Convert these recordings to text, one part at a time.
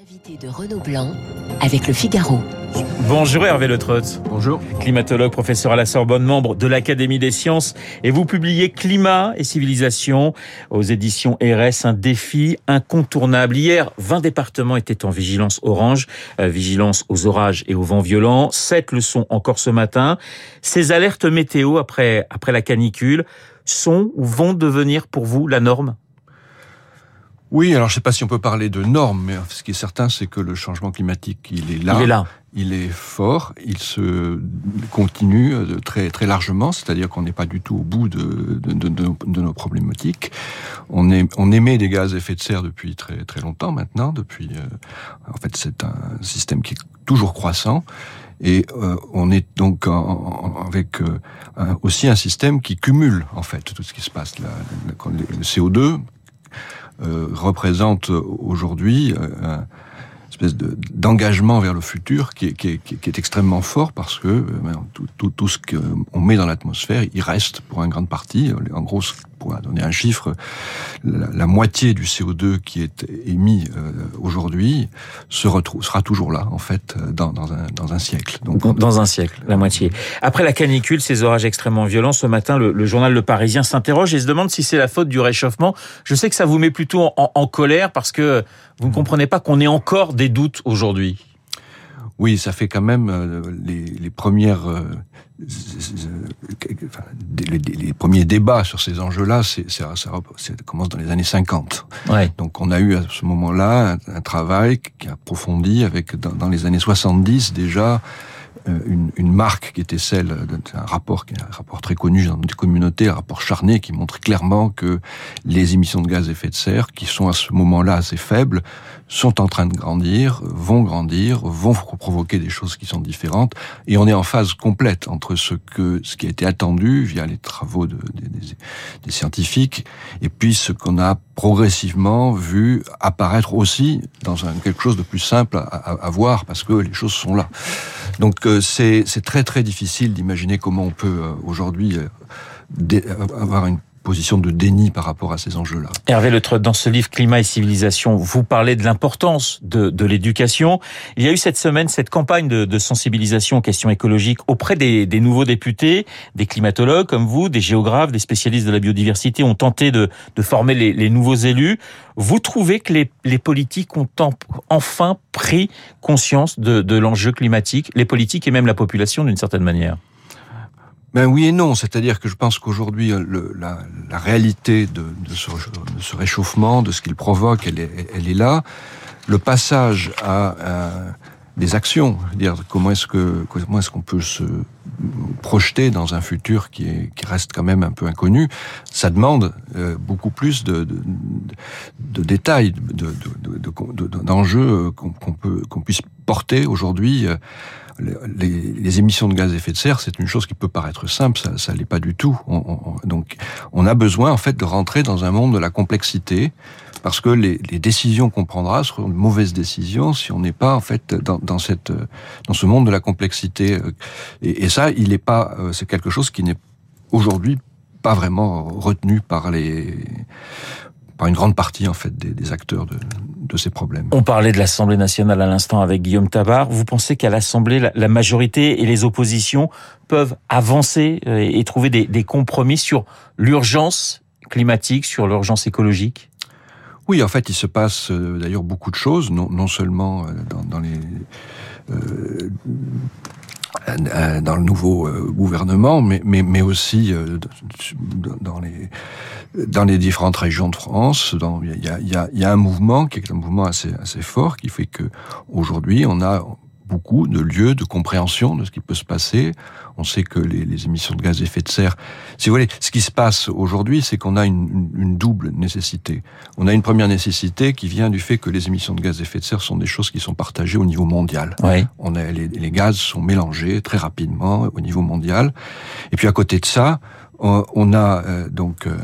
L'invité de Renaud Blanc avec le Figaro. Bonjour Hervé Le Trotz. Bonjour. Climatologue, professeur à la Sorbonne, membre de l'Académie des sciences. Et vous publiez Climat et civilisation aux éditions RS, un défi incontournable. Hier, 20 départements étaient en vigilance orange, euh, vigilance aux orages et aux vents violents. Sept le sont encore ce matin. Ces alertes météo après, après la canicule sont ou vont devenir pour vous la norme? Oui, alors je ne sais pas si on peut parler de normes, mais ce qui est certain, c'est que le changement climatique, il est là. Il est là. Il est fort, il se continue très très largement, c'est-à-dire qu'on n'est pas du tout au bout de, de, de, de, nos problématiques. On, est, on émet des gaz à effet de serre depuis très très longtemps maintenant. Depuis, euh, en fait, c'est un système qui est toujours croissant. Et euh, on est donc en, avec euh, aussi un système qui cumule en fait tout ce qui se passe. le CO2 euh, représente aujourd'hui euh, une espèce d'engagement vers le futur qui est, extrêmement fort parce que euh, ben, tout, tout, tout ce qu'on met dans l'atmosphère, il reste pour une grande partie. En gros, pour donner un chiffre, la, moitié du CO2 qui est émis euh, aujourd'hui se retrouve, sera toujours là, en fait, dans, dans, un, dans un siècle. Donc, dans un siècle, la moitié. Après la canicule, ces orages extrêmement violents, ce matin, le, le journal Le Parisien s'interroge et se demande si c'est la faute du réchauffement. Je sais que ça vous met plutôt en, en colère parce que vous ne comprenez pas qu'on ait encore des doutes aujourd'hui. Oui, ça fait quand même euh, les, les premières euh, les, les, premiers débats sur ces enjeux-là, ça, commence dans les années 50. Ouais. Donc on a eu à ce moment-là un, un travail qui a approfondi avec dans, dans les années 70 déjà euh, une, une, marque qui était celle d'un rapport, qui est un rapport très connu dans des communautés, un rapport charné qui montre clairement que les émissions de gaz à effet de serre, qui sont à ce moment-là assez faibles, sont en train de grandir, vont grandir, vont provoquer des choses qui sont différentes, et on est en phase complète entre ce que ce qui a été attendu via les travaux de, des, scientifiques, et puis ce qu'on a progressivement vu apparaître aussi dans quelque chose de plus simple à voir, parce que les choses sont là. Donc euh, c'est très très difficile d'imaginer comment on peut euh, aujourd'hui euh, avoir une position de déni par rapport à ces enjeux-là. Hervé Le dans ce livre Climat et civilisation, vous parlez de l'importance de, de l'éducation. Il y a eu cette semaine cette campagne de, de sensibilisation aux questions écologiques auprès des, des, nouveaux députés, des climatologues comme vous, des géographes, des spécialistes de la biodiversité ont tenté de, de former les, les, nouveaux élus. Vous trouvez que les, les politiques ont enfin pris conscience de l'enjeu climatique, les politiques et même la population d'une certaine manière? Ben oui et non, c'est-à-dire que je pense qu'aujourd'hui la, la, réalité de, ce, réchauffement, de ce qu'il provoque, elle est, là. Le passage à, des actions, dire comment est-ce que comment est-ce qu'on peut se projeter dans un futur qui, est, qui reste quand même un peu inconnu, ça demande euh, beaucoup plus de, détails, d'enjeux qu'on puisse porter aujourd'hui. Euh, les, émissions de gaz à effet de serre, c'est une chose qui peut paraître simple, ça, ça l'est pas du tout. On, on, donc, on a besoin en fait de rentrer dans un monde de la complexité, parce que les, décisions qu'on prendra seront de mauvaises décisions si on n'est pas en fait dans, dans ce monde de la complexité. Et, et ça, il n'est pas, euh, c'est quelque chose qui n'est aujourd'hui pas vraiment retenu par les par une grande partie en fait des, des acteurs de, de, ces problèmes. On parlait de l'Assemblée nationale à l'instant avec Guillaume Tabar. Vous pensez qu'à l'Assemblée, la, la, majorité et les oppositions peuvent avancer euh, et trouver des, des compromis sur l'urgence climatique, sur l'urgence écologique? Oui, en fait, il se passe euh, d'ailleurs beaucoup de choses, non, non seulement euh, dans, dans les euh, dans le nouveau gouvernement, mais, mais, mais aussi dans les, dans les différentes régions de France. Il y a, y, a, y a un mouvement qui est un mouvement assez, assez fort qui fait que aujourd'hui on a beaucoup de lieux de compréhension de ce qui peut se passer. On sait que les, les, émissions de gaz à effet de serre, si vous voulez, ce qui se passe aujourd'hui, c'est qu'on a une, double nécessité. On a une première nécessité qui vient du fait que les émissions de gaz à effet de serre sont des choses qui sont partagées au niveau mondial. Oui. On a, les, les gaz sont mélangés très rapidement au niveau mondial. Et puis à côté de ça, on, a euh, donc euh,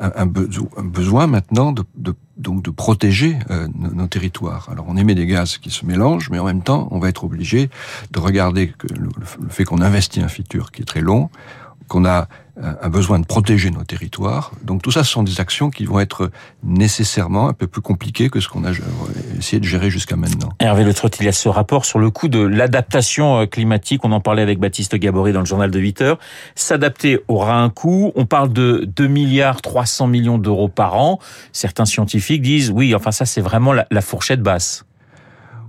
un, un, besoin maintenant de, de donc de protéger euh, nos, territoires. Alors on émet des gaz qui se mélangent, mais en même temps, on va être obligé de regarder le fait qu'on investit un futur qui est très long, qu'on a un besoin de protéger nos territoires. Donc tout ça, ce sont des actions qui vont être nécessairement un peu plus compliquées que ce qu'on a essayé de gérer jusqu'à maintenant. Hervé Le Trot, il y a ce rapport sur le coût de l'adaptation euh, climatique. On en parlait avec Baptiste Gabory dans le journal de 8 heures. S'adapter aura un coût. On parle de 2 milliards 300 millions d'euros par an. Certains scientifiques disent oui, enfin ça c'est vraiment la, la fourchette basse.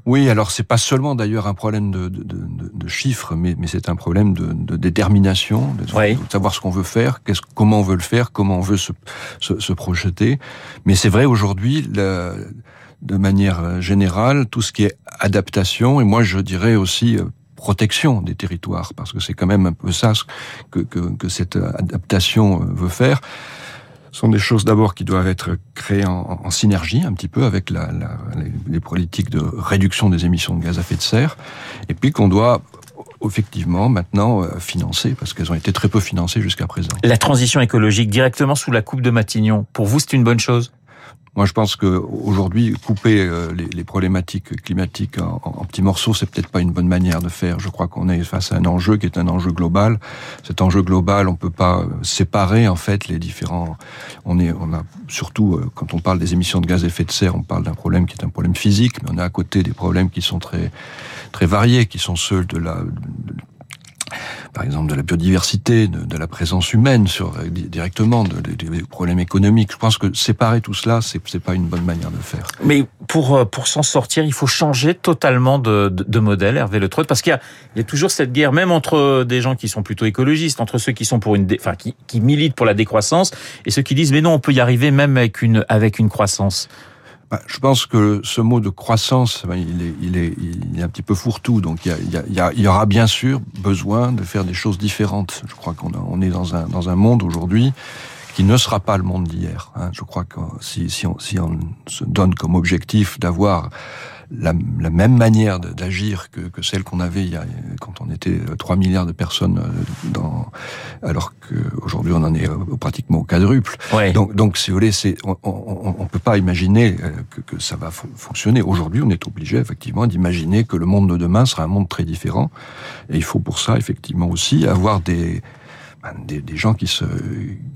Oui, alors c'est pas seulement d'ailleurs un problème de, de, de, de chiffres, mais, mais c'est un problème de, détermination, de, savoir ce qu'on veut faire, comment on veut le faire, comment on veut se, se, se projeter. Mais c'est vrai aujourd'hui, de manière générale, tout ce qui est adaptation, et moi je dirais aussi euh, protection des territoires, parce que c'est quand même un peu ça que, que, que cette adaptation euh, veut faire sont des choses d'abord qui doivent être créées en, synergie un petit peu avec la, la, les, politiques de réduction des émissions de gaz à effet de serre, et puis qu'on doit effectivement maintenant euh, financer, parce qu'elles ont été très peu financées jusqu'à présent. La transition écologique directement sous la coupe de Matignon, pour vous c'est une bonne chose? Moi, je pense que aujourd'hui, couper euh, les, problématiques climatiques en, en, petits morceaux, c'est peut-être pas une bonne manière de faire. Je crois qu'on est face à un enjeu qui est un enjeu global. Cet enjeu global, on peut pas séparer en fait les différents. On est, on a surtout euh, quand on parle des émissions de gaz à effet de serre, on parle d'un problème qui est un problème physique, mais on a à côté des problèmes qui sont très très variés, qui sont ceux de la par exemple de la biodiversité, de, la présence humaine sur euh, directement, des problèmes économiques. Je pense que séparer tout cela, c'est c'est pas une bonne manière de faire. Mais pour euh, pour s'en sortir, il faut changer totalement de, modèle, Hervé Le Trot, parce qu'il y a il y a toujours cette guerre, même entre des gens qui sont plutôt écologistes, entre ceux qui sont pour une, enfin qui, qui militent pour la décroissance et ceux qui disent mais non, on peut y arriver même avec une avec une croissance. Bah, je pense que ce mot de croissance, ben, il est, un petit peu fourre-tout. Donc il y, aura bien sûr besoin de faire des choses différentes. Je crois qu'on on est dans un, dans un monde aujourd'hui qui ne sera pas le monde d'hier. Hein. Je crois que si on se donne comme objectif d'avoir la, la, même manière d'agir que, que, celle qu'on avait il y a, quand on était 3 milliards de personnes euh, dans, alors qu'aujourd'hui on en est euh, pratiquement au quadruple. Donc, donc, si vous voulez, on, on, peut pas imaginer euh, que, que ça va fonctionner. Aujourd'hui, on est obligé effectivement d'imaginer que le monde de demain sera un monde très différent. Et il faut pour ça effectivement aussi avoir des ben, des, des, gens qui se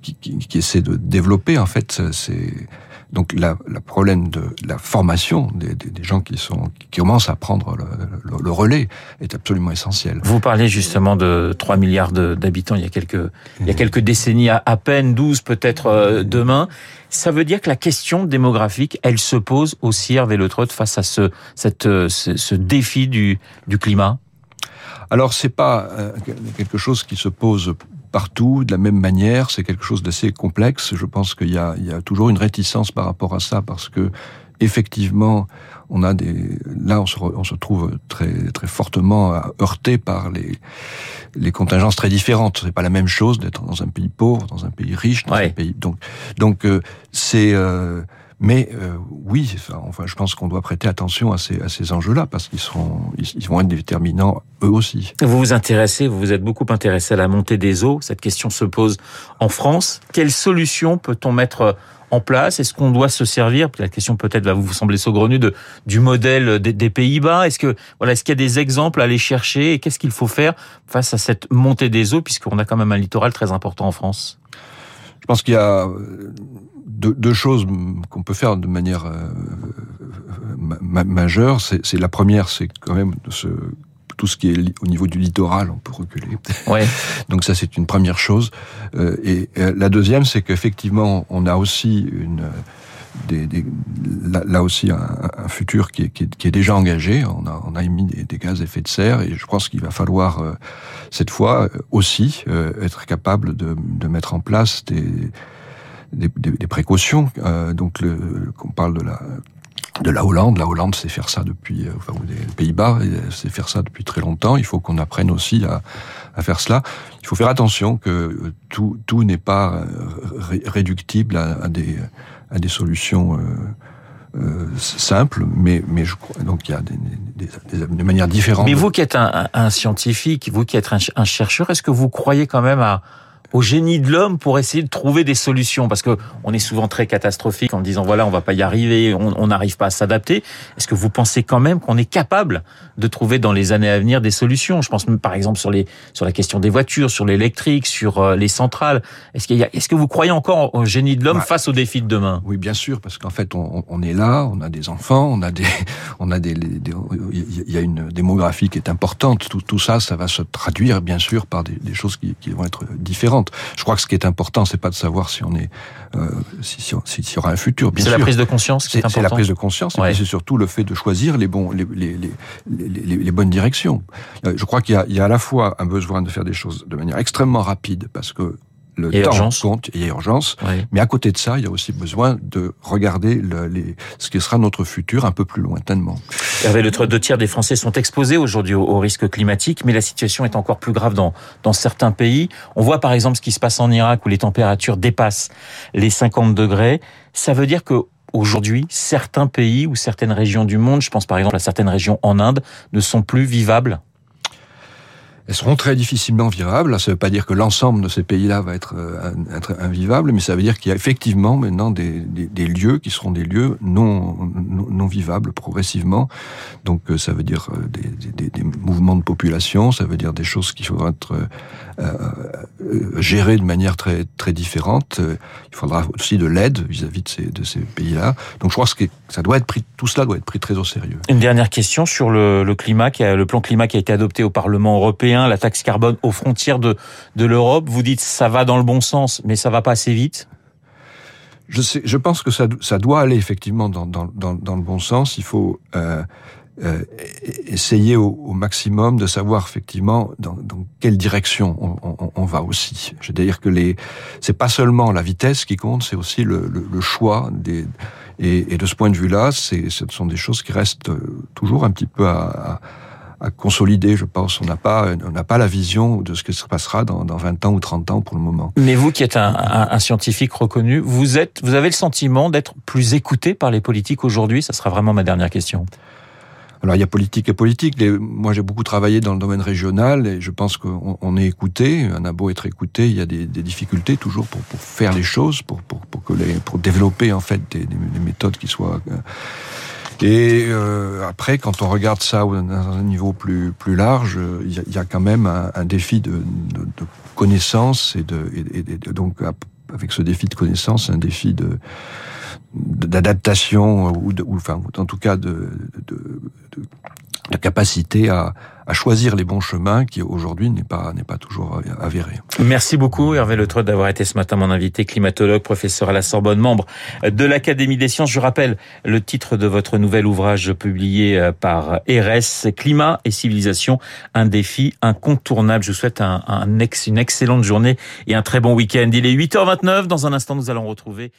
qui, qui, qui, essaient de développer en fait c'est donc la, la, problème de la formation des, des, des, gens qui sont qui commencent à prendre le, le, le, relais est absolument essentiel. Vous parlez justement de 3 milliards d'habitants il y a quelques il y a quelques décennies à, à peine 12 peut-être euh, demain. Ça veut dire que la question démographique, elle se pose aussi Hervé Le Trott face à ce cette ce, ce défi du du climat? Alors c'est pas euh, quelque chose qui se pose partout de la même manière. C'est quelque chose d'assez complexe. Je pense qu'il y a, il y a toujours une réticence par rapport à ça parce que effectivement, on a des là on se, on se trouve très très fortement heurté par les les contingences très différentes. C'est pas la même chose d'être dans un pays pauvre, dans un pays riche, dans un pays donc donc euh, c'est euh, mais euh, oui, enfin, je pense qu'on doit prêter attention à ces, à ces enjeux-là parce qu'ils ils, vont être déterminants eux aussi. Vous vous intéressez, vous vous êtes beaucoup intéressé à la montée des eaux. Cette question se pose en France. Quelle solution peut-on mettre en place? Est-ce qu'on doit se servir? La question peut-être va vous sembler saugrenue de du modèle des, des Pays-Bas. Est-ce que voilà, est-ce qu'il y a des exemples à aller chercher? Et qu'est-ce qu'il faut faire face à cette montée des eaux puisqu'on a quand même un littoral très important en France? Je pense qu'il y a deux, deux choses qu'on peut faire de manière euh, ma majeure. C'est la première, c'est quand même de se tout ce qui est au niveau du littoral, on peut reculer. Ouais. Donc ça, c'est une première chose. Euh, et euh, la deuxième, c'est qu'effectivement, on a aussi une là, aussi un, futur qui est, déjà engagé. On a, on émis des, gaz à effet de serre et je pense qu'il va falloir euh, cette fois aussi euh, être capable de, mettre en place des précautions. Euh, donc, qu'on parle de la de la Hollande. La Hollande sait faire ça depuis, euh, enfin, ou Pays-Bas, sait faire ça depuis très longtemps. Il faut qu'on apprenne aussi à, faire cela. Il faut faire attention que tout, n'est pas euh, réductible à, des, à des solutions euh, euh, simples, mais, mais je crois, donc il y a des, des, des, des manières différentes. Mais vous qui êtes un, un, scientifique, vous qui êtes un, un chercheur, est-ce que vous croyez quand même à, au génie de l'homme pour essayer de trouver des solutions Parce que on est souvent très catastrophique en disant voilà, on va pas y arriver, on n'arrive pas à s'adapter. Est-ce que vous pensez quand même qu'on est capable de trouver dans les années à venir des solutions? Je pense par exemple sur les sur la question des voitures, sur l'électrique, sur euh, les centrales. Est-ce qu'il est-ce que vous croyez encore au génie de l'homme bah, face aux défis de demain? Oui, bien sûr, parce qu'en fait on, on, est là, on a des enfants, on a des on a des il y a une démographie qui est importante. Tout, tout ça, ça va se traduire bien sûr par des, des choses qui, qui vont être différentes. Je crois que ce qui est important, c'est pas de savoir si on est, euh, si, si, s'il y aura un futur. C'est la prise de conscience qui est, C'est la prise de conscience, et c'est surtout le fait de choisir les bons, les, les, les, les bonnes directions. Euh, je crois qu'il y, a, il y a à la fois un besoin de faire des choses de manière extrêmement rapide, parce que le temps urgence. compte, il y a urgence. Mais à côté de ça, il y a aussi besoin de regarder le, les, ce qui sera notre futur un peu plus lointainement. Hervé Le deux tiers des Français sont exposés aujourd'hui au, au, risque climatique, mais la situation est encore plus grave dans, dans certains pays. On voit par exemple ce qui se passe en Irak où les températures dépassent les 50 degrés. Ça veut dire que Aujourd'hui, certains pays ou certaines régions du monde, je pense par exemple à certaines régions en Inde, ne sont plus vivables elles seront très difficilement virables. Ça ne veut pas dire que l'ensemble de ces pays-là va être, euh, être, invivable, mais ça veut dire qu'il y a effectivement maintenant des, lieux qui seront des lieux non, vivables progressivement. Donc euh, ça veut dire euh, des, mouvements de population, ça veut dire des choses qui vont être gérées de manière très, très différente. Il faudra aussi de l'aide vis-à-vis de ces, pays-là. Donc je crois que ça doit être pris, tout cela doit être pris très au sérieux. Une dernière question sur le, climat, le plan climat qui a été adopté au Parlement européen la taxe carbone aux frontières de, de l'Europe. Vous dites ça va dans le bon sens, mais ça va pas assez vite je, sais, je pense que ça, ça doit aller effectivement dans, dans, dans, le bon sens. Il faut euh, euh, essayer au, maximum de savoir effectivement dans, quelle direction on, va aussi. Je veux dire que les, c'est pas seulement la vitesse qui compte, c'est aussi le, choix des. Et, de ce point de vue-là, ce sont des choses qui restent toujours un petit peu à à consolider, je pense. On n'a pas, on n'a pas la vision de ce qui se passera dans, dans 20 ans ou 30 ans pour le moment. Mais vous qui êtes un, un, un scientifique reconnu, vous êtes, vous avez le sentiment d'être plus écouté par les politiques aujourd'hui? Ça sera vraiment ma dernière question. Alors il y a politique et politique. moi j'ai beaucoup travaillé dans le domaine régional et je pense qu'on on est écouté. On a beau être écouté, il y a des, des difficultés toujours pour, pour, faire les choses, pour, pour, pour, que les, pour développer en fait des, des méthodes qui soient euh, et euh, après, quand on regarde ça dans un niveau plus plus large, il y a, quand même un, défi de, connaissance et donc avec ce défi de connaissance, un défi de d'adaptation ou, de, ou enfin en tout cas de, de de capacité à, à, choisir les bons chemins qui aujourd'hui n'est pas n'est pas toujours avéré. Merci beaucoup Hervé Le d'avoir été ce matin mon invité, climatologue, professeur à la Sorbonne, membre de l'Académie des sciences. Je rappelle le titre de votre nouvel ouvrage publié euh, par RS, Climat et civilisation, un défi incontournable. Je vous souhaite une excellente journée et un très bon week-end. Il est 8h29. Dans un instant, nous allons retrouver